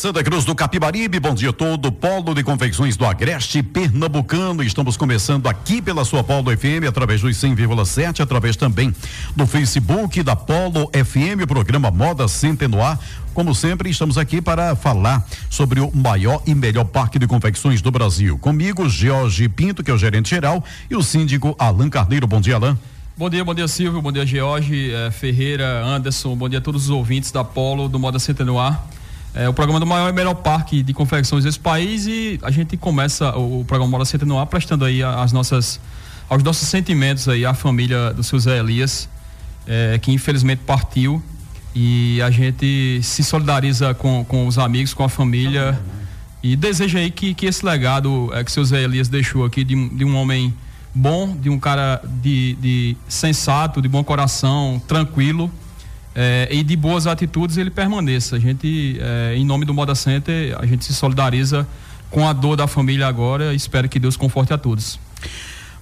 Santa Cruz do Capibaribe, bom dia todo, Polo de Confecções do Agreste Pernambucano. Estamos começando aqui pela sua Polo FM, através dos 100,7, através também do Facebook da Polo FM, programa Moda Centenoar. Como sempre, estamos aqui para falar sobre o maior e melhor parque de confecções do Brasil. Comigo, Jorge Pinto, que é o gerente geral, e o síndico Alan Carneiro. Bom dia, Alan. Bom dia, bom dia Silvio, bom dia George, eh, Ferreira, Anderson, bom dia a todos os ouvintes da Polo do Moda Centenoar é o programa do maior e melhor parque de confecções desse país e a gente começa o, programa Moda Center no ar prestando aí as nossas aos nossos sentimentos aí à família do seu Zé Elias é, que infelizmente partiu e a gente se solidariza com, com os amigos, com a família e deseja aí que, que esse legado é, que seu Zé Elias deixou aqui de, de um homem bom, de um cara de, de sensato, de bom coração, tranquilo é, e de boas atitudes ele permaneça. A gente, é, em nome do Moda Center, a gente se solidariza com a dor da família agora espero que Deus conforte a todos.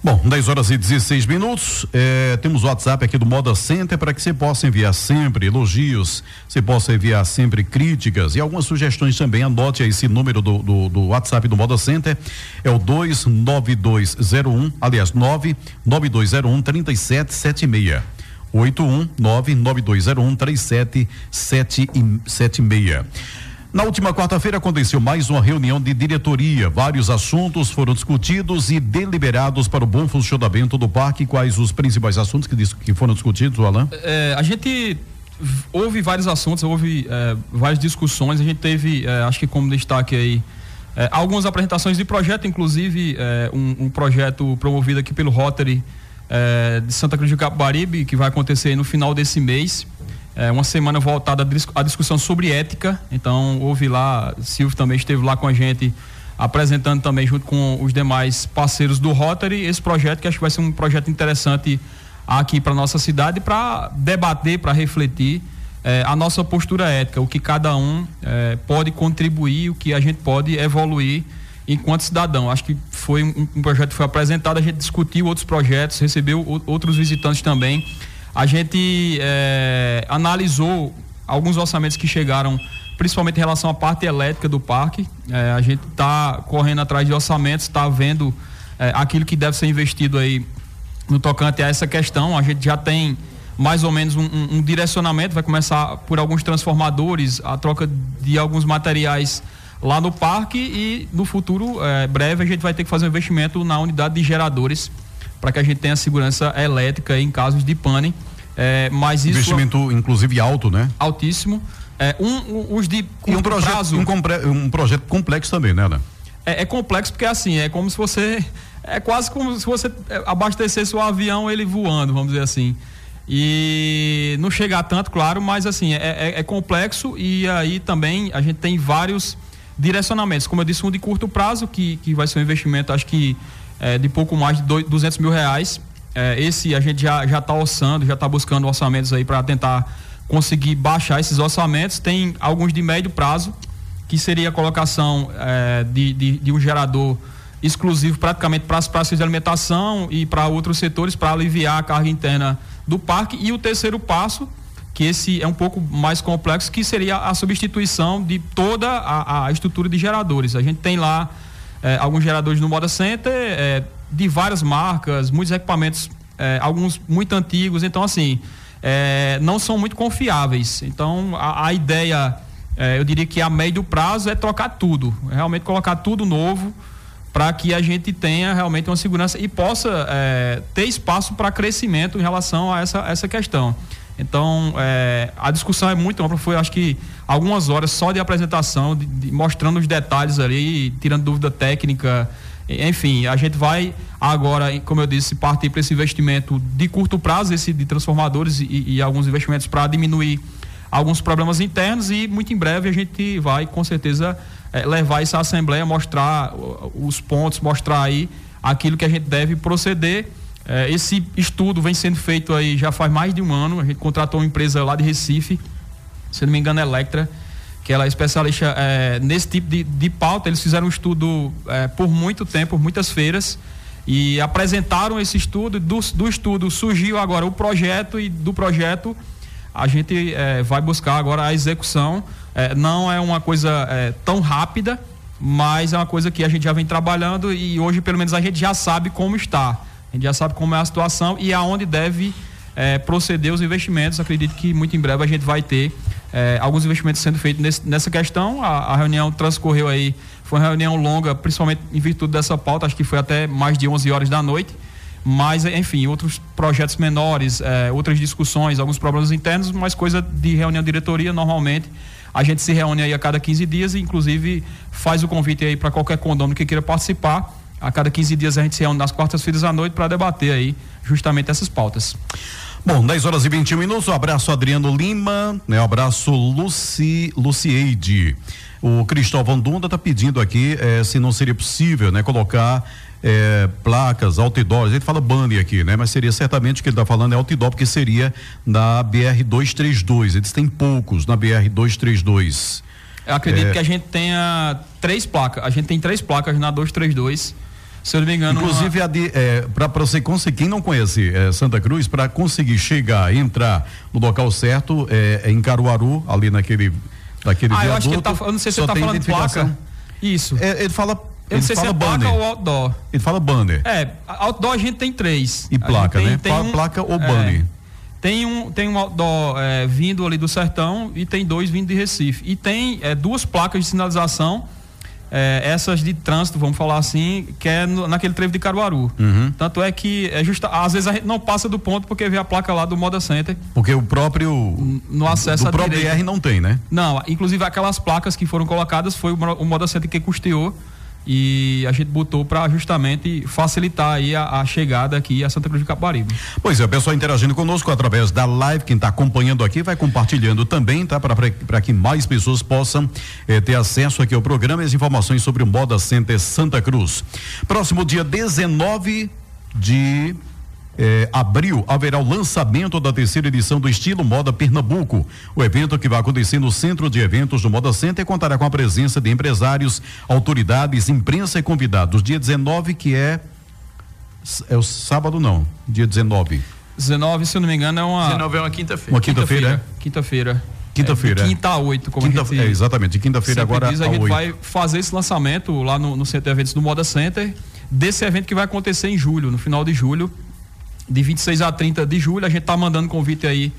Bom, 10 horas e 16 minutos. É, temos o WhatsApp aqui do Moda Center para que você possa enviar sempre elogios, você possa enviar sempre críticas e algumas sugestões também. Anote aí esse número do, do, do WhatsApp do Moda Center. É o 29201, aliás, 99201 3776. 81992013776. Na última quarta-feira aconteceu mais uma reunião de diretoria. Vários assuntos foram discutidos e deliberados para o bom funcionamento do parque. Quais os principais assuntos que, que foram discutidos, Alain? É, a gente houve vários assuntos, houve é, várias discussões. A gente teve, é, acho que como destaque aí, é, algumas apresentações de projeto, inclusive é, um, um, projeto promovido aqui pelo Rotary é, de Santa Cruz de Capibaribe, que vai acontecer no final desse mês. É uma semana voltada à discussão sobre ética. Então, houve lá, Silvio também esteve lá com a gente, apresentando também, junto com os demais parceiros do Rotary, esse projeto, que acho que vai ser um projeto interessante aqui para nossa cidade, para debater, para refletir é, a nossa postura ética, o que cada um é, pode contribuir, o que a gente pode evoluir enquanto cidadão. Acho que foi um, um, projeto que foi apresentado, a gente discutiu outros projetos, recebeu o, outros visitantes também. A gente é, analisou alguns orçamentos que chegaram, principalmente em relação à parte elétrica do parque. É, a gente está correndo atrás de orçamentos, está vendo é, aquilo que deve ser investido aí no tocante a essa questão. A gente já tem mais ou menos um, um, um direcionamento, vai começar por alguns transformadores, a troca de alguns materiais lá no parque e no futuro é, breve a gente vai ter que fazer um investimento na unidade de geradores para que a gente tenha segurança elétrica em casos de pane. É, mas isso investimento inclusive alto, né? Altíssimo. É, um, um, os de e um projeto, prazo, um, um, projeto complexo também, né? né? É, é, complexo porque assim é como se você é quase como se você abastecesse o avião ele voando, vamos dizer assim. E não chegar tanto, claro, mas assim é, é, é complexo e aí também a gente tem vários direcionamentos. Como eu disse, um de curto prazo, que, que vai ser um investimento, acho que é, de pouco mais de dois, 200 mil reais. É, esse a gente já está orçando, já está buscando orçamentos aí para tentar conseguir baixar esses orçamentos. Tem alguns de médio prazo, que seria a colocação é, de, de, de, um gerador exclusivo praticamente para as praças de alimentação e para outros setores para aliviar a carga interna do parque. E o terceiro passo que esse é um pouco mais complexo, que seria a substituição de toda a, a estrutura de geradores. A gente tem lá é, alguns geradores no Moda Center, é, de várias marcas, muitos equipamentos, é, alguns muito antigos, então assim, não são muito confiáveis. Então a, a ideia, eu diria que a médio prazo é trocar tudo, realmente colocar tudo novo para que a gente tenha realmente uma segurança e possa ter espaço para crescimento em relação a essa, essa questão. Então, é, a discussão é muito ampla, foi acho que algumas horas só de apresentação, de, de, mostrando os detalhes ali, tirando dúvida técnica. Enfim, a gente vai agora, como eu disse, partir para esse investimento de curto prazo, esse de transformadores e, e alguns investimentos para diminuir alguns problemas internos e muito em breve a gente vai com certeza é, levar essa assembleia, mostrar os pontos, mostrar aí aquilo que a gente deve proceder É, esse estudo vem sendo feito aí já faz mais de um ano. A gente contratou uma empresa lá de Recife, se não me engano, Electra, que ela é especialista é, nesse tipo de, de pauta. Eles fizeram um estudo é, por muito tempo, muitas feiras, e apresentaram esse estudo. Do, do estudo surgiu agora o projeto, e do projeto a gente é, vai buscar agora a execução. É, não é uma coisa é, tão rápida, mas é uma coisa que a gente já vem trabalhando e hoje, pelo menos, a gente já sabe como está. A gente já sabe como é a situação e aonde deve é, proceder os investimentos. Acredito que muito em breve a gente vai ter é, alguns investimentos sendo feitos nesse, nessa questão. A, a, reunião transcorreu aí, foi uma reunião longa, principalmente em virtude dessa pauta, acho que foi até mais de 11 horas da noite. Mas, enfim, outros projetos menores, é, outras discussões, alguns problemas internos, mas coisa de reunião de diretoria, normalmente. A gente se reúne aí a cada 15 dias e, inclusive, faz o convite aí para qualquer condomínio que queira participar a cada 15 dias a gente se reúne nas quartas-feiras à noite para debater aí justamente essas pautas. Bom, 10 horas e 21 minutos. Um abraço Adriano Lima, né? Um abraço Luci, Lucieide. O Cristóvão Dunda está pedindo aqui eh, se não seria possível, né, colocar eh, placas, outdoors. Ele fala banner aqui, né? Mas seria certamente o que ele está falando é outdoor, porque seria na BR 232. Eles têm poucos na BR 232. Eu acredito é... que a gente tenha três placas. A gente tem três placas na 232 se eu não me engano. Inclusive, uma... é, para você conseguir, quem não conhece é, Santa Cruz, para conseguir chegar, entrar no local certo, é, é em Caruaru, ali naquele. Naquele ah, eu acho que ele tá, eu não sei se ele tá falando placa. Isso. É, ele fala. Eu não sei se é banner. placa ou outdoor. Ele fala banner. É, outdoor a gente tem três. E placa, tem, né? Tem um, placa ou banner. É, tem um, tem um outdoor é, vindo ali do sertão e tem dois vindo de Recife. E tem é, duas placas de sinalização é, essas de trânsito, vamos falar assim, que é no, naquele trevo de Caruaru. Uhum. Tanto é que é justa, às vezes a gente não passa do ponto porque vê a placa lá do Moda Center. Porque o próprio no acesso do próprio BR não tem, né? Não, inclusive aquelas placas que foram colocadas foi o, o Moda Center que custeou e a gente botou para justamente facilitar aí a, a, chegada aqui a Santa Cruz de Caparibe. Pois é, o pessoal interagindo conosco através da live, quem está acompanhando aqui vai compartilhando também, tá? Para que mais pessoas possam eh, ter acesso aqui ao programa e as informações sobre o Moda Center Santa Cruz. Próximo dia 19 de eh, abril haverá o lançamento da terceira edição do Estilo Moda Pernambuco. O evento que vai acontecer no Centro de Eventos do Moda Center contará com a presença de empresários, autoridades, imprensa e convidados. Dia 19, que é. É o sábado, não. Dia 19. 19, se eu não me engano, é uma. 19 é uma quinta-feira. Uma quinta-feira? Quinta-feira. Quinta-feira. É, quinta a oito, como quinta, a gente, é, Exatamente, de quinta-feira agora diz, a, a gente 8. vai fazer esse lançamento lá no, no Centro de Eventos do Moda Center, desse evento que vai acontecer em julho, no final de julho de 26 a 30 de julho. A gente está mandando convite aí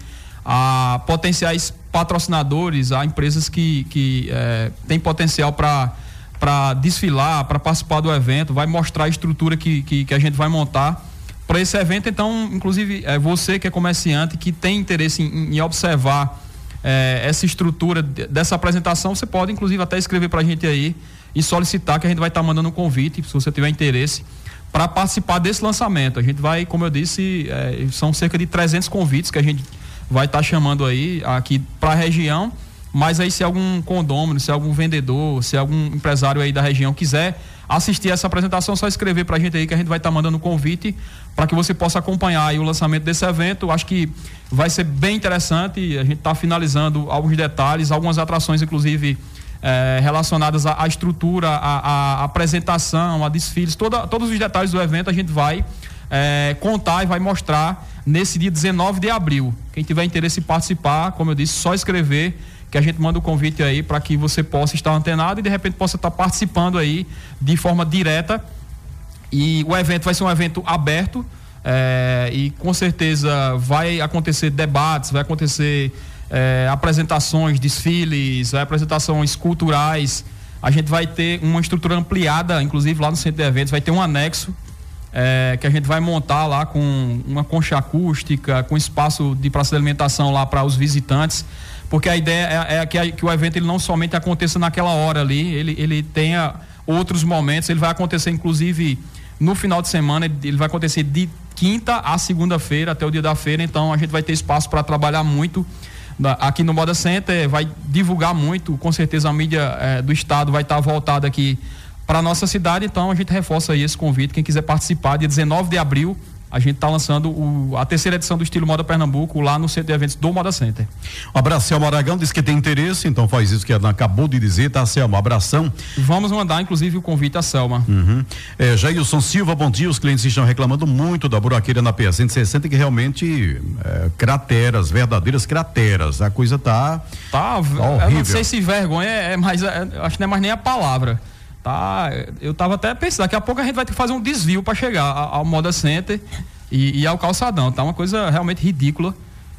a potenciais patrocinadores, a empresas que, que é, têm potencial para para desfilar, para participar do evento, vai mostrar a estrutura que, que, que a gente vai montar para esse evento. Então, inclusive, é, você que é comerciante, que tem interesse em, em observar é, essa estrutura dessa apresentação, você pode, inclusive, até escrever para a gente aí e solicitar que a gente vai estar tá mandando um convite, se você tiver interesse para participar desse lançamento. A gente vai, como eu disse, é, são cerca de 300 convites que a gente vai estar tá chamando aí aqui para a região. Mas aí se algum condômino, se algum vendedor, se algum empresário aí da região quiser assistir essa apresentação, só escrever para a gente aí que a gente vai estar tá mandando um convite para que você possa acompanhar o lançamento desse evento. Acho que vai ser bem interessante. A gente está finalizando alguns detalhes, algumas atrações, inclusive é, relacionadas à, à estrutura, à, à, apresentação, a desfiles, toda, todos os detalhes do evento a gente vai é, contar e vai mostrar nesse dia 19 de abril. Quem tiver interesse em participar, como eu disse, só escrever que a gente manda o convite aí para que você possa estar antenado e de repente possa estar participando aí de forma direta. E o evento vai ser um evento aberto é, e com certeza vai acontecer debates, vai acontecer é, apresentações, desfiles, apresentações culturais. A gente vai ter uma estrutura ampliada, inclusive lá no centro de eventos, vai ter um anexo é, que a gente vai montar lá com uma concha acústica, com espaço de praça de alimentação lá para os visitantes, porque a ideia é, é que, que, o evento ele não somente aconteça naquela hora ali, ele, ele tenha outros momentos, ele vai acontecer inclusive no final de semana, ele vai acontecer de quinta a segunda-feira até o dia da feira, então a gente vai ter espaço para trabalhar muito aqui no Moda Center, vai divulgar muito, com certeza a mídia é, do estado vai estar voltada aqui para nossa cidade, então a gente reforça aí esse convite, quem quiser participar, dia 19 de abril, a gente está lançando o, a terceira edição do Estilo Moda Pernambuco lá no Centro de Eventos do Moda Center. Um abraço, Selma Aragão, disse que tem interesse, então faz isso que ela acabou de dizer, tá, Selma? Abração. Vamos mandar, inclusive, o convite à Selma. Uhum. É, Jailson Silva, bom dia. Os clientes estão reclamando muito da buraqueira na PA 160, que realmente é, crateras, verdadeiras crateras. A coisa tá. Tá, tá horrível. Eu não sei se vergonha é, é mais. É, acho que não é mais nem a palavra. Tá, eu tava até pensando, daqui a pouco a gente vai ter que fazer um desvio para chegar ao Moda Center e, e, ao calçadão. Tá uma coisa realmente ridícula.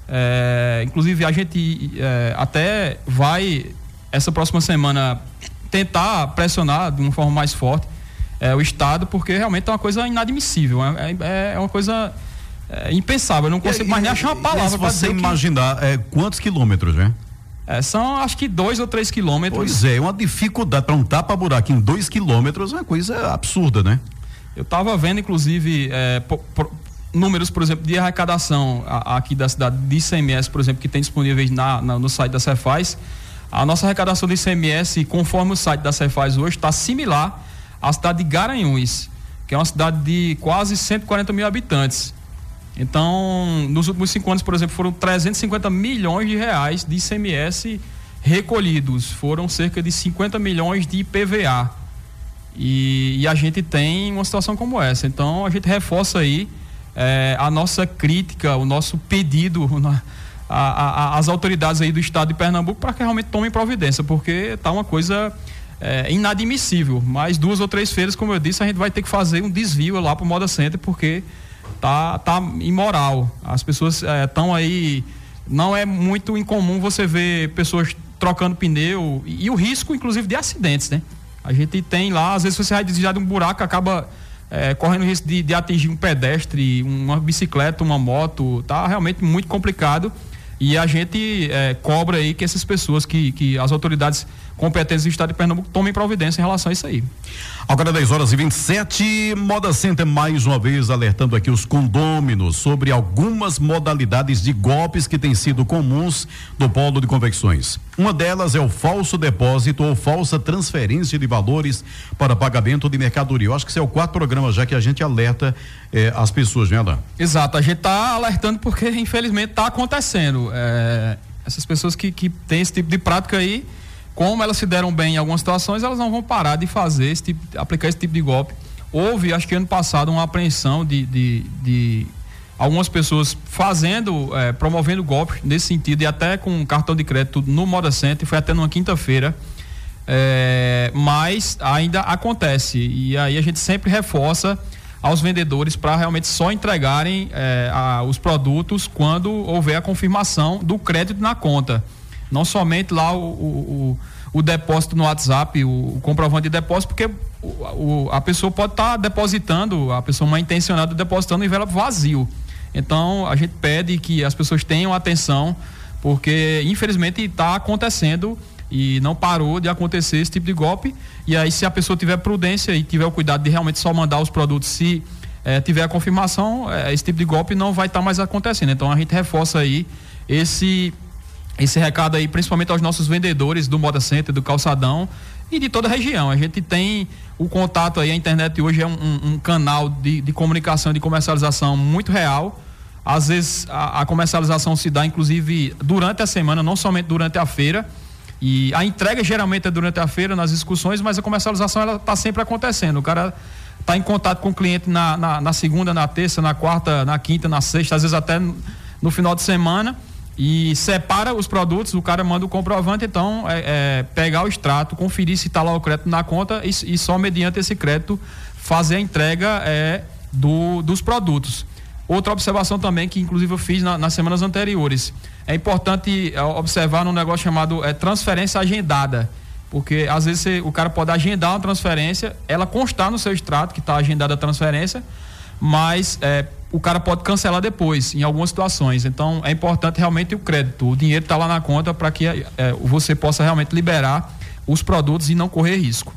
É, inclusive a gente é, até vai essa próxima semana tentar pressionar de uma forma mais forte é, o Estado, porque realmente é uma coisa inadmissível. É, é, é uma coisa é, impensável. Eu não consigo mais nem achar uma palavra para você imaginar que... quantos quilômetros, né? É, são acho que dois ou três quilômetros. Pois é, uma dificuldade para um tapa-buraco em dois quilômetros é uma coisa absurda, né? Eu estava vendo, inclusive, é, por, por, números, por exemplo, de arrecadação a, aqui da cidade de ICMS, por exemplo, que tem disponíveis na, na, no site da Cefaz. A nossa arrecadação de ICMS, conforme o site da Cefaz hoje, está similar à cidade de Garanhuns, que é uma cidade de quase 140 mil habitantes. Então, nos últimos cinco anos, por exemplo, foram 350 milhões de reais de ICMS recolhidos. Foram cerca de 50 milhões de IPVA. E, e a gente tem uma situação como essa. Então, a gente reforça aí é, a nossa crítica, o nosso pedido às autoridades aí do estado de Pernambuco para que realmente tomem providência, porque está uma coisa é, inadmissível. Mais duas ou três feiras, como eu disse, a gente vai ter que fazer um desvio lá para o Moda Center, porque tá, tá imoral. As pessoas estão é, aí. Não é muito incomum você ver pessoas trocando pneu e, e, o risco, inclusive, de acidentes, né? A gente tem lá, às vezes você vai desviar de um buraco, acaba é, correndo risco de, de, atingir um pedestre, uma bicicleta, uma moto. Tá realmente muito complicado. E a gente é, cobra aí que essas pessoas, que, que as autoridades competentes do Estado de Pernambuco tomem providência em relação a isso aí. Agora 10 horas e 27, Moda Center mais uma vez alertando aqui os condôminos sobre algumas modalidades de golpes que têm sido comuns do polo de convecções. Uma delas é o falso depósito ou falsa transferência de valores para pagamento de mercadoria. Eu acho que esse é o quarto programa já que a gente alerta eh, as pessoas, né, Alain? Exato, a gente está alertando porque infelizmente está acontecendo. É, essas pessoas que, que têm esse tipo de prática aí como elas se deram bem em algumas situações, elas não vão parar de fazer esse tipo, aplicar esse tipo de golpe. Houve, acho que ano passado, uma apreensão de, de, de algumas pessoas fazendo, é, promovendo golpes nesse sentido, e até com cartão de crédito no Moda Center, foi até numa quinta-feira. É, mas ainda acontece. E aí a gente sempre reforça aos vendedores para realmente só entregarem é, a, os produtos quando houver a confirmação do crédito na conta. Não somente lá o, o, o depósito no WhatsApp, o, o, comprovante de depósito, porque o, a pessoa pode estar tá depositando, a pessoa mal intencionada depositando o envelope vazio. Então a gente pede que as pessoas tenham atenção, porque infelizmente está acontecendo e não parou de acontecer esse tipo de golpe. E aí, se a pessoa tiver prudência e tiver o cuidado de realmente só mandar os produtos, se eh, tiver a confirmação, eh, esse tipo de golpe não vai estar tá mais acontecendo. Então a gente reforça aí esse esse recado aí, principalmente aos nossos vendedores do Moda Center, do Calçadão e de toda a região. A gente tem o contato aí, a internet hoje é um, um, canal de, de comunicação, de comercialização muito real. Às vezes a, a, comercialização se dá, inclusive, durante a semana, não somente durante a feira. E a entrega geralmente é durante a feira, nas discussões, mas a comercialização ela está sempre acontecendo. O cara está em contato com o cliente na, na, na segunda, na terça, na quarta, na quinta, na sexta, às vezes até no final de semana e separa os produtos, o cara manda o comprovante, então é, é pegar o extrato, conferir se está lá o crédito na conta e, e, só mediante esse crédito fazer a entrega é, do, dos produtos. Outra observação também que inclusive eu fiz na, nas semanas anteriores. É importante é, observar num negócio chamado é, transferência agendada. Porque às vezes você, o cara pode agendar uma transferência, ela constar no seu extrato que está agendada a transferência, mas é, o cara pode cancelar depois, em algumas situações. Então, é importante realmente o crédito. O dinheiro está lá na conta para que é, você possa realmente liberar os produtos e não correr risco.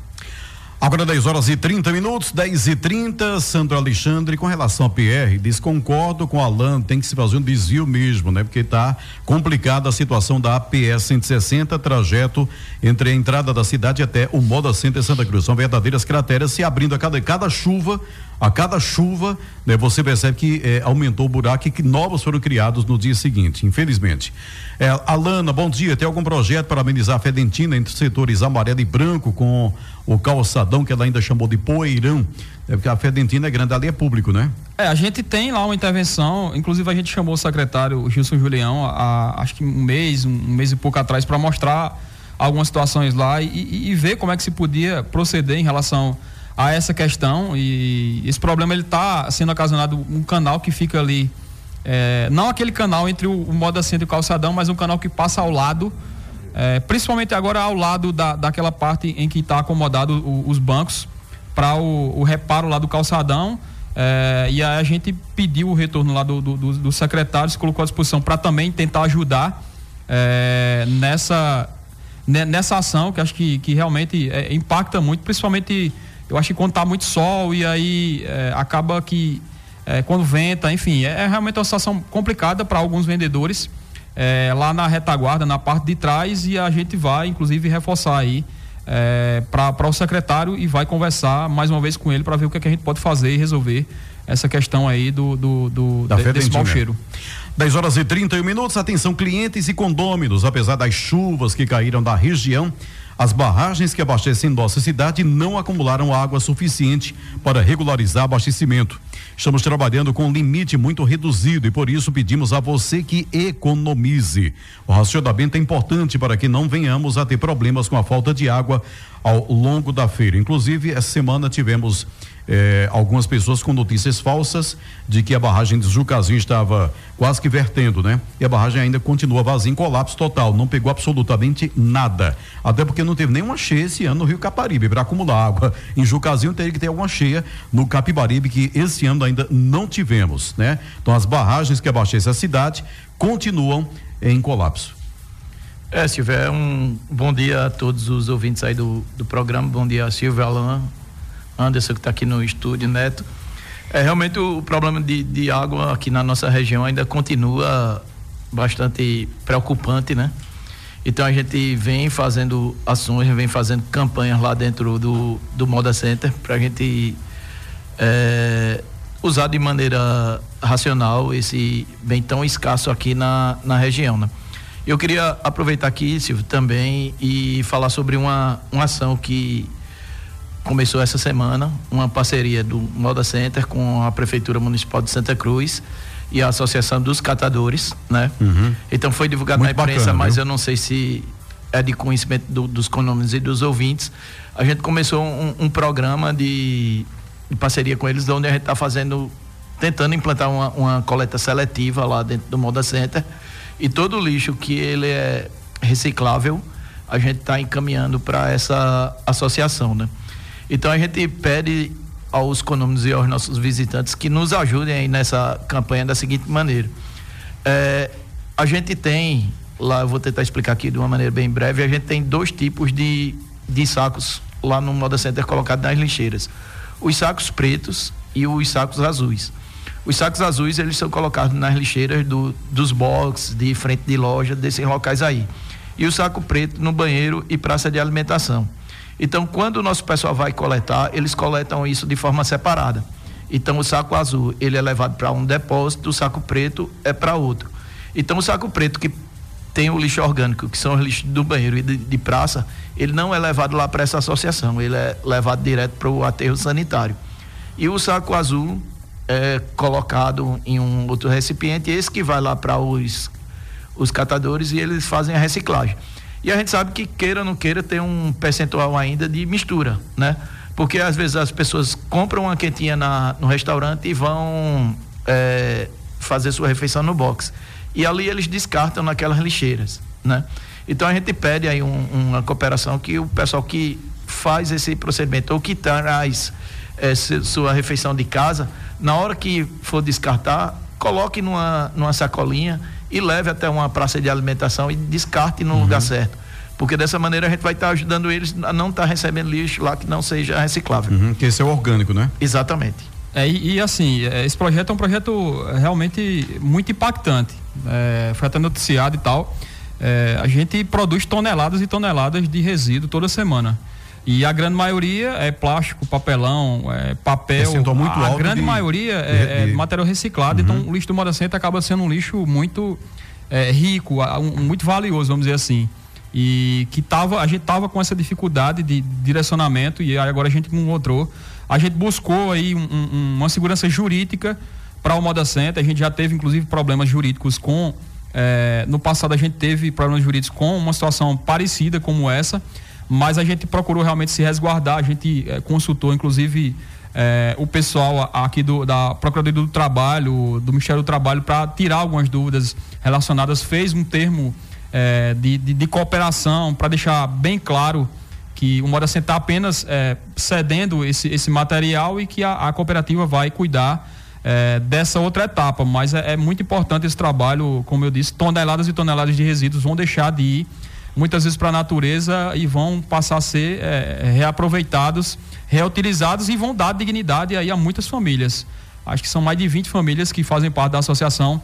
Agora 10 horas e 30 minutos, 10 e 30 Sandro Alexandre, com relação a PR, diz concordo com Alan, tem que se fazer um desvio mesmo, né? Porque está complicada a situação da APS 160, trajeto entre a entrada da cidade até o Moda Center Santa Cruz. São verdadeiras crateras se abrindo a cada, cada chuva, a cada chuva, né, você percebe que é, aumentou o buraco e que novos foram criados no dia seguinte, infelizmente. É, Alana, bom dia. Tem algum projeto para amenizar a fedentina entre os setores amarelo e branco com o calçadão que ela ainda chamou de poeirão? É porque a fedentina é grande, ali é público, né? É, a gente tem lá uma intervenção, inclusive a gente chamou o secretário Gilson Julião, há, acho que um mês, um, mês e pouco atrás, para mostrar algumas situações lá e, e ver como é que se podia proceder em relação a essa questão e esse problema ele está sendo ocasionado um canal que fica ali é, não aquele canal entre o, o Moda Centro e o Calçadão, mas um canal que passa ao lado, é, principalmente agora ao lado da, daquela parte em que está acomodado o, os bancos para o, o, reparo lá do calçadão. É, e aí a gente pediu o retorno lá do, do, do secretário, se colocou à disposição para também tentar ajudar é, nessa, nessa ação que acho que, que realmente é, impacta muito, principalmente eu acho que quando está muito sol e aí é, acaba que é, quando venta, enfim, é, é, realmente uma situação complicada para alguns vendedores é, lá na retaguarda, na parte de trás e a gente vai, inclusive, reforçar aí é, para o secretário e vai conversar mais uma vez com ele para ver o que, é que, a gente pode fazer e resolver essa questão aí do, do, do da de, desse mau cheiro. 10 horas e 31 minutos, atenção clientes e condôminos, apesar das chuvas que caíram da região, as barragens que abastecem nossa cidade não acumularam água suficiente para regularizar abastecimento. Estamos trabalhando com um limite muito reduzido e por isso pedimos a você que economize. O racionamento é importante para que não venhamos a ter problemas com a falta de água ao longo da feira. Inclusive, essa semana tivemos eh, algumas pessoas com notícias falsas de que a barragem de Jucazinho estava quase que vertendo, né? E a barragem ainda continua vazia em colapso total, não pegou absolutamente nada. Até porque não teve nenhuma cheia esse ano no Rio Caparibe para acumular água. Em Jucazinho teria que ter alguma cheia no Capibaribe que esse ano ainda não tivemos, né? Então as barragens que abastecem a cidade continuam em colapso. É, Silvio, é um bom dia a todos os ouvintes aí do, do programa. Bom dia, Silvio, Alain, Anderson, que está aqui no estúdio, Neto. É, realmente o problema de, de água aqui na nossa região ainda continua bastante preocupante, né? Então a gente vem fazendo ações, vem fazendo campanhas lá dentro do, do Moda Center para a gente é, usar de maneira racional esse bem tão escasso aqui na, na região, né? Eu queria aproveitar aqui, Silvio, também e falar sobre uma, uma ação que começou essa semana, uma parceria do Moda Center com a Prefeitura Municipal de Santa Cruz e a Associação dos Catadores, né? Uhum. Então foi divulgado Muito na imprensa, bacana, mas viu? eu não sei se é de conhecimento do, dos condôminos e dos ouvintes. A gente começou um, um programa de, de, parceria com eles, onde a gente está fazendo, tentando implantar uma, uma coleta seletiva lá dentro do Moda Center e todo o lixo que ele é reciclável, a gente está encaminhando para essa associação, né? Então a gente pede aos condôminos e aos nossos visitantes que nos ajudem aí nessa campanha da seguinte maneira. É, a gente tem, lá eu vou tentar explicar aqui de uma maneira bem breve, a gente tem dois tipos de, de sacos lá no Moda Center colocados nas lixeiras. Os sacos pretos e os sacos azuis. Os sacos azuis, eles são colocados nas lixeiras do, dos boxes, de frente de loja, desses locais aí. E o saco preto no banheiro e praça de alimentação. Então, quando o nosso pessoal vai coletar, eles coletam isso de forma separada. Então, o saco azul, ele é levado para um depósito, o saco preto é para outro. Então, o saco preto que tem o lixo orgânico, que são os lixos do banheiro e de, de praça, ele não é levado lá para essa associação, ele é levado direto para o aterro sanitário. E o saco azul, é, colocado em um outro recipiente, esse que vai lá para os, os catadores e eles fazem a reciclagem. E a gente sabe que queira ou não queira tem um percentual ainda de mistura, né? Porque às vezes as pessoas compram uma quentinha na, no restaurante e vão é, fazer sua refeição no box. E ali eles descartam naquelas lixeiras, né? Então a gente pede aí um, uma cooperação que o pessoal que faz esse procedimento ou que traz é, sua refeição de casa na hora que for descartar, coloque numa, numa sacolinha e leve até uma praça de alimentação e descarte no uhum. lugar certo. Porque dessa maneira a gente vai estar tá ajudando eles a não estar tá recebendo lixo lá que não seja reciclável. Uhum, que esse é orgânico, né? Exatamente. É, e, e, assim, é, esse projeto é um projeto realmente muito impactante. É, foi até noticiado e tal. É, a gente produz toneladas e toneladas de resíduo toda semana. E a grande maioria é plástico, papelão, é papel. muito a, grande de, maioria é, é material reciclado. Então, uhum. Então, o lixo do Moda Center acaba sendo um lixo muito é, rico, um, muito valioso, vamos dizer assim. E que tava, a gente tava com essa dificuldade de direcionamento e agora a gente encontrou. A gente buscou aí um, um, uma segurança jurídica para o Moda Center. A gente já teve, inclusive, problemas jurídicos com. É, no passado a gente teve problemas jurídicos com uma situação parecida como essa mas a gente procurou realmente se resguardar, a gente é, consultou, inclusive, é, o pessoal aqui do, da Procuradoria do Trabalho, do Ministério do Trabalho, para tirar algumas dúvidas relacionadas, fez um termo é, de, de, de, cooperação para deixar bem claro que o Moda está apenas cedendo esse, esse material e que a, a cooperativa vai cuidar dessa outra etapa. Mas é, é muito importante esse trabalho, como eu disse, toneladas e toneladas de resíduos vão deixar de ir muitas vezes para a natureza e vão passar a ser é, reaproveitados, reutilizados e vão dar dignidade aí a muitas famílias. Acho que são mais de 20 famílias que fazem parte da associação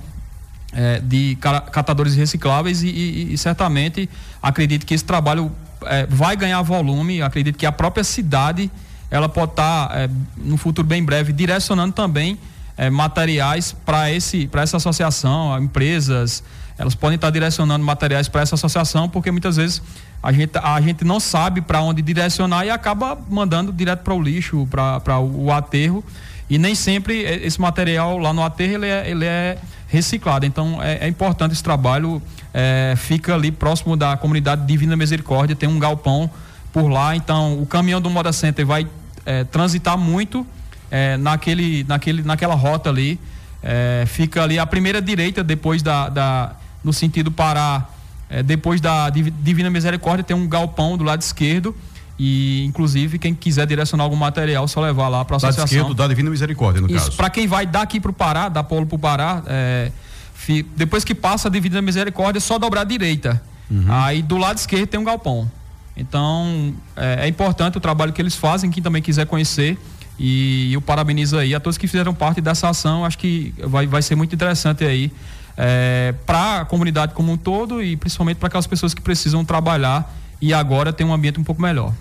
é, de catadores recicláveis e, e, e, certamente acredito que esse trabalho é, vai ganhar volume. Acredito que a própria cidade ela pode estar tá, é, no futuro bem breve direcionando também é, materiais para esse para essa associação, empresas, elas podem estar direcionando materiais para essa associação, porque muitas vezes a gente, a gente não sabe para onde direcionar e acaba mandando direto para o lixo, para o aterro. E nem sempre esse material lá no aterro ele é, ele é reciclado. Então é, é importante esse trabalho. É, fica ali próximo da comunidade Divina Misericórdia, tem um galpão por lá. Então o caminhão do Moda Center vai é, transitar muito é, naquele, naquele, naquela rota ali. É, fica ali a primeira direita depois da, da no sentido Pará, é, depois da Divina Misericórdia, tem um galpão do lado esquerdo. E, inclusive, quem quiser direcionar algum material, só levar lá para a associação. Lado esquerdo da Divina Misericórdia, no Isso, caso. Para quem vai daqui para o Pará, da Polo para o Pará, é, fi, depois que passa a Divina Misericórdia, é só dobrar à direita. Uhum. Aí do lado esquerdo tem um galpão. Então, é, é, importante o trabalho que eles fazem, quem também quiser conhecer. E eu parabenizo aí a todos que fizeram parte dessa ação. Acho que vai, vai ser muito interessante aí é, para a comunidade como um todo e principalmente para aquelas pessoas que precisam trabalhar e agora tem um ambiente um pouco melhor.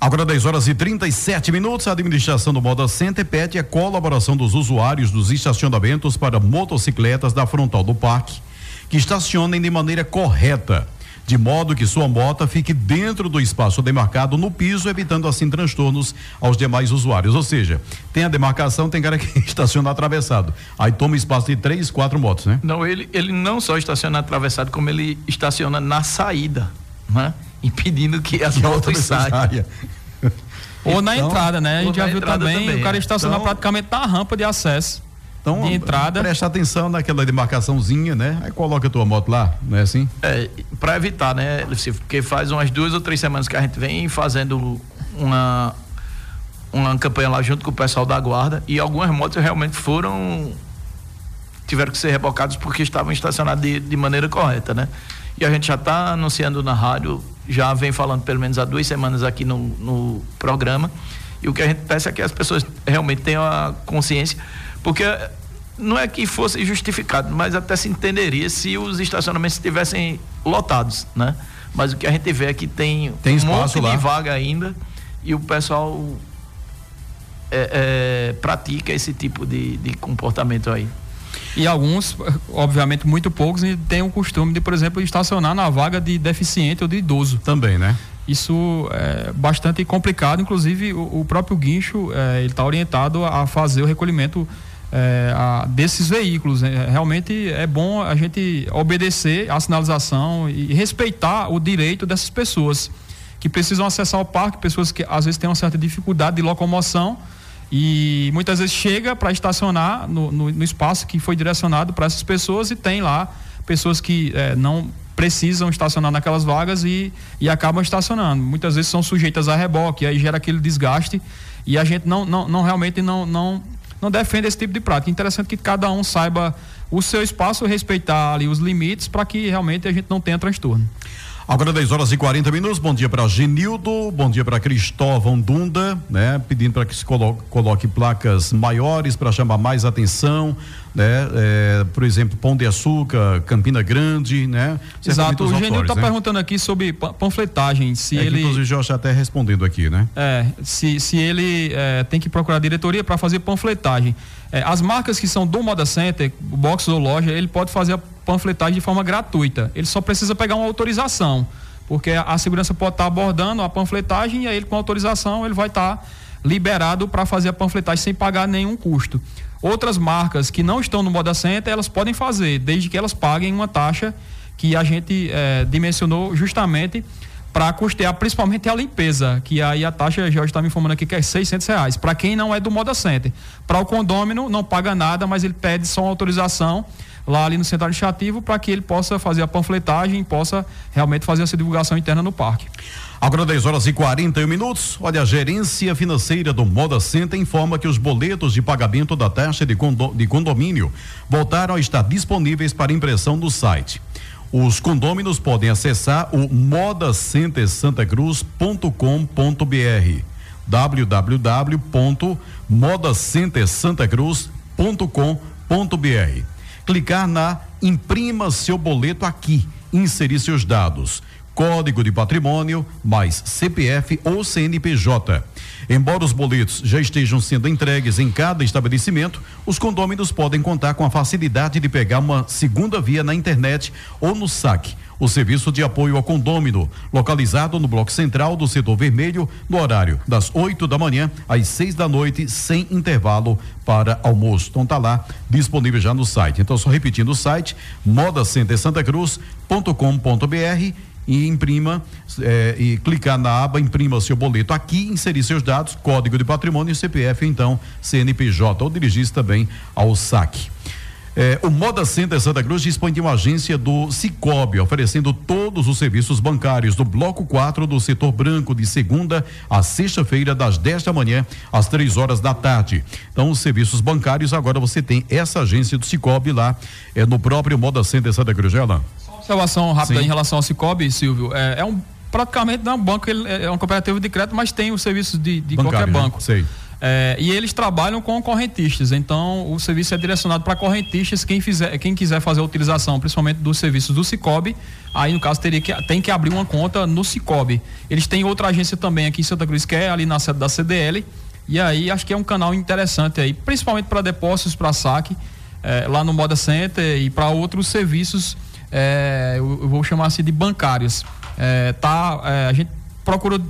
Agora 10 horas e 37 minutos, a administração do Moda Center pede a colaboração dos usuários dos estacionamentos para motocicletas da frontal do parque que estacionem de maneira correta de modo que sua moto fique dentro do espaço demarcado no piso, evitando assim transtornos aos demais usuários. Ou seja, tem a demarcação, tem cara que estaciona atravessado. Aí toma espaço de três, quatro motos, né? Não, ele, ele não só estaciona atravessado, como ele estaciona na saída, né? Impedindo que as que motos saiam. Saia. Ou então, na entrada, né? A gente já viu também, também, o cara estaciona então, praticamente na rampa de acesso. Então, de entrada. Presta atenção naquela demarcaçãozinha, né? Aí coloca a tua moto lá, não é assim? É, para evitar, né, porque faz umas duas ou três semanas que a gente vem fazendo uma uma campanha lá junto com o pessoal da guarda e algumas motos realmente foram tiveram que ser rebocadas porque estavam estacionadas de, de maneira correta, né? E a gente já está anunciando na rádio, já vem falando pelo menos há duas semanas aqui no, no programa. E o que a gente peça é que as pessoas realmente tenham a consciência, porque não é que fosse justificado, mas até se entenderia se os estacionamentos estivessem lotados, né? Mas o que a gente vê é que tem, tem um monte lá. de vaga ainda e o pessoal é, é, pratica esse tipo de, de comportamento aí. E alguns, obviamente muito poucos, têm o costume de, por exemplo, estacionar na vaga de deficiente ou de idoso. Também, né? Isso é bastante complicado, inclusive o, o próprio guincho é, ele está orientado a fazer o recolhimento é, a, desses veículos. É, realmente é bom a gente obedecer à sinalização e respeitar o direito dessas pessoas que precisam acessar o parque, pessoas que às vezes têm uma certa dificuldade de locomoção e muitas vezes chega para estacionar no, no, no, espaço que foi direcionado para essas pessoas e tem lá pessoas que é, não precisam estacionar naquelas vagas e, e acabam estacionando. Muitas vezes são sujeitas a reboque, aí gera aquele desgaste e a gente não, não, não realmente não, não não defende esse tipo de prática. Interessante que cada um saiba o seu espaço, respeitar ali os limites para que realmente a gente não tenha transtorno. Agora 10 horas e 40 minutos. Bom dia para Genildo, bom dia para Cristóvão Dunda, né? Pedindo para que se coloque, coloque placas maiores para chamar mais atenção, né? É, por exemplo, Pão de Açúcar, Campina Grande, né? Exato. O Genildo está né? perguntando aqui sobre panfletagem, se é ele. inclusive, já está até respondendo aqui, né? É, se, se ele é, tem que procurar diretoria para fazer panfletagem. É, as marcas que são do Moda Center, box ou loja, ele pode fazer a panfletagem de forma gratuita. Ele só precisa pegar uma autorização, porque a, segurança pode estar tá abordando a panfletagem e aí ele com autorização ele vai estar tá liberado para fazer a panfletagem sem pagar nenhum custo. Outras marcas que não estão no Moda Center, elas podem fazer, desde que elas paguem uma taxa que a gente é, dimensionou justamente para custear principalmente a limpeza, que aí a taxa, já está me informando aqui que é 600 reais, para quem não é do Moda Center. Para o condômino não paga nada, mas ele pede só uma autorização lá ali no centro administrativo para que ele possa fazer a panfletagem possa realmente fazer essa divulgação interna no parque. Agora 10 horas e 41 minutos. Olha, a gerência financeira do Moda Center informa que os boletos de pagamento da taxa de, condo, de condomínio voltaram a estar disponíveis para impressão no site. Os condôminos podem acessar o modacentersantacruz.com.br www.modacentersantacruz.com.br clicar na imprima seu boleto aqui, inserir seus dados, código de patrimônio, mais CPF ou CNPJ. Embora os boletos já estejam sendo entregues em cada estabelecimento, os condôminos podem contar com a facilidade de pegar uma segunda via na internet ou no saque o serviço de apoio ao condômino, localizado no bloco central do setor vermelho, no horário das 8 da manhã às 6 da noite, sem intervalo para almoço. Então tá lá disponível já no site. Então só repetindo o site modacentersantacruz.com.br e imprima eh, e clicar na aba imprima seu boleto aqui, inserir seus dados, código de patrimônio, CPF, então CNPJ ou dirigir também ao saque. É, o Moda Center Santa Cruz dispõe de uma agência do Cicobi, oferecendo todos os serviços bancários do Bloco 4 do setor branco, de segunda a sexta-feira, das 10 da manhã às 3 horas da tarde. Então, os serviços bancários, agora você tem essa agência do Cicobi lá, é no próprio Moda Center Santa Cruz, Ela. Só uma observação rápida Sim. em relação ao Cicobi, Silvio. É, é um praticamente não é um banco, ele é um cooperativo de crédito, mas tem os serviços de, de qualquer né? banco. Né? Sei. É, e eles trabalham com correntistas, então o serviço é direcionado para correntistas. Quem, fizer, quem quiser fazer a utilização, principalmente dos serviços do Cicobi, aí no caso teria que, tem que abrir uma conta no Cicobi. Eles têm outra agência também aqui em Santa Cruz, que é ali na sede da CDL. E aí acho que é um canal interessante aí, principalmente para depósitos, para saque, é, lá no Moda Center e para outros serviços, é, eu, eu, vou chamar assim de bancários. É, tá, é, a gente procura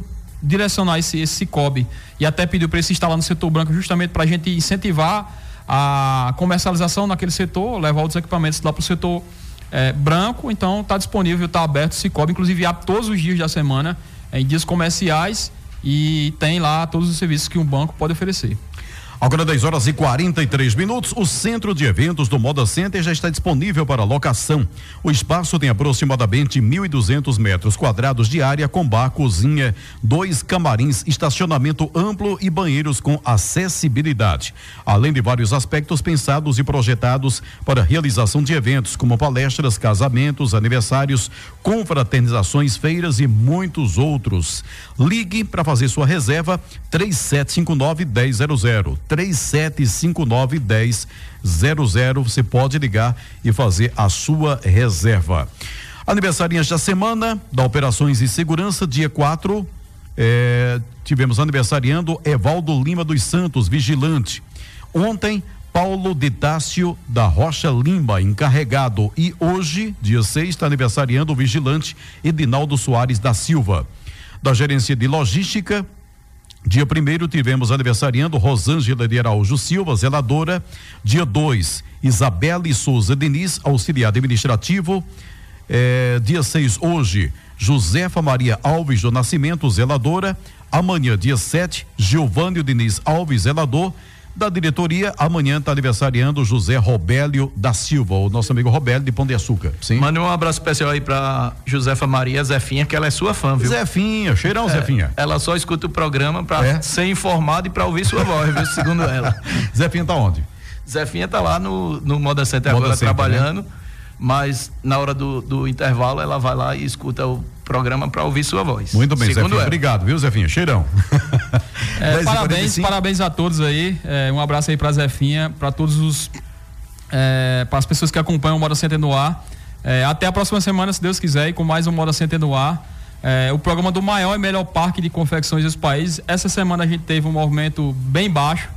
direcionar esse, esse Cicobi e até pediu para ele se instalar no setor branco justamente para a gente incentivar a comercialização naquele setor, levar os equipamentos lá para o setor é, branco. Então está disponível, está aberto o Cicobi, inclusive há todos os dias da semana, em dias comerciais e tem lá todos os serviços que um banco pode oferecer. Agora 10 horas e 43 minutos, o centro de eventos do Moda Center já está disponível para locação. O espaço tem aproximadamente 1.200 metros quadrados de área com bar, cozinha, dois camarins, estacionamento amplo e banheiros com acessibilidade. Além de vários aspectos pensados e projetados para realização de eventos como palestras, casamentos, aniversários, confraternizações, feiras e muitos outros. Ligue para fazer sua reserva 3759 1000 3759 1000. Você pode ligar e fazer a sua reserva. Aniversariante da semana da Operações e Segurança, dia 4. É, tivemos aniversariando Evaldo Lima dos Santos, vigilante. Ontem, Paulo Ditácio da Rocha Lima, encarregado. E hoje, dia 6, está aniversariando o vigilante Edinaldo Soares da Silva. Da gerência de logística, Dia 1 tivemos aniversariando Rosângela de Araújo Silva, zeladora. Dia 2, Isabelle Souza Diniz, auxiliar administrativo. É, dia 6, hoje, Josefa Maria Alves do Nascimento, zeladora. Amanhã, dia 7, Giovanni Diniz Alves, zelador da diretoria. Amanhã está aniversariando José Robélio da Silva, o nosso amigo Robélio de Pão de Açúcar. Sim. Manda um abraço especial aí para Josefa Maria Zefinha, que ela é sua fã, viu? Zefinha, cheirão, é, Zefinha. Ela só escuta o programa para é? ser informada e para ouvir sua voz, viu? Segundo ela. Zefinha tá onde? Zefinha tá lá no, no Moda Center Moda agora Center, né? trabalhando. Né? mas na hora do, do intervalo ela vai lá e escuta o programa para ouvir sua voz. Muito bem, Segundo Zefinha. Obrigado, viu, Zefinha? Cheirão. É, parabéns, parabéns a todos aí. É, um abraço aí para Zefinha, para todos os. É, para as pessoas que acompanham o Moda Center no ar. É, até a próxima semana, se Deus quiser, e com mais um Moda Center no ar. É, o programa do maior e melhor parque de confecções dos países. Essa semana a gente teve um movimento bem baixo.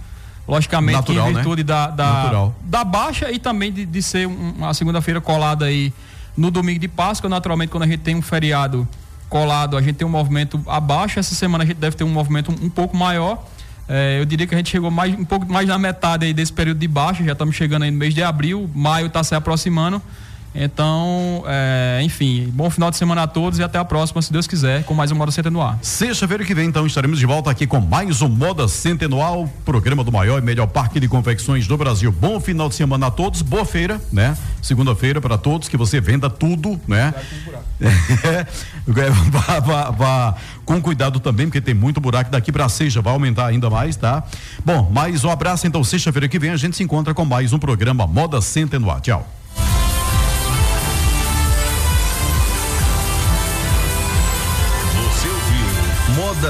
Logicamente, Natural, em né? virtude né? da, da, da, baixa e também de, de ser uma segunda-feira colada aí no domingo de Páscoa. Naturalmente, quando a gente tem um feriado colado, a gente tem um movimento abaixo. Essa semana a gente deve ter um movimento um, um pouco maior. É, eu diria que a gente chegou mais, um pouco mais na metade aí desse período de baixa. Já estamos chegando aí no mês de abril. Maio está se aproximando. Então, é, enfim, bom final de semana a todos e até a próxima, se Deus quiser, com mais um Moda Center no ar. Sexta-feira que vem, então, estaremos de volta aqui com mais um Moda Center no ar, programa do maior e melhor parque de confecções do Brasil. Bom final de semana a todos, boa feira, né? Segunda-feira para todos, que você venda tudo, né? É, vá, vá, vá, com cuidado também, porque tem muito buraco daqui para sexta, vai aumentar ainda mais, tá? Bom, mais um abraço, então, sexta-feira que vem a gente se encontra com mais um programa Moda Center no ar. Tchau.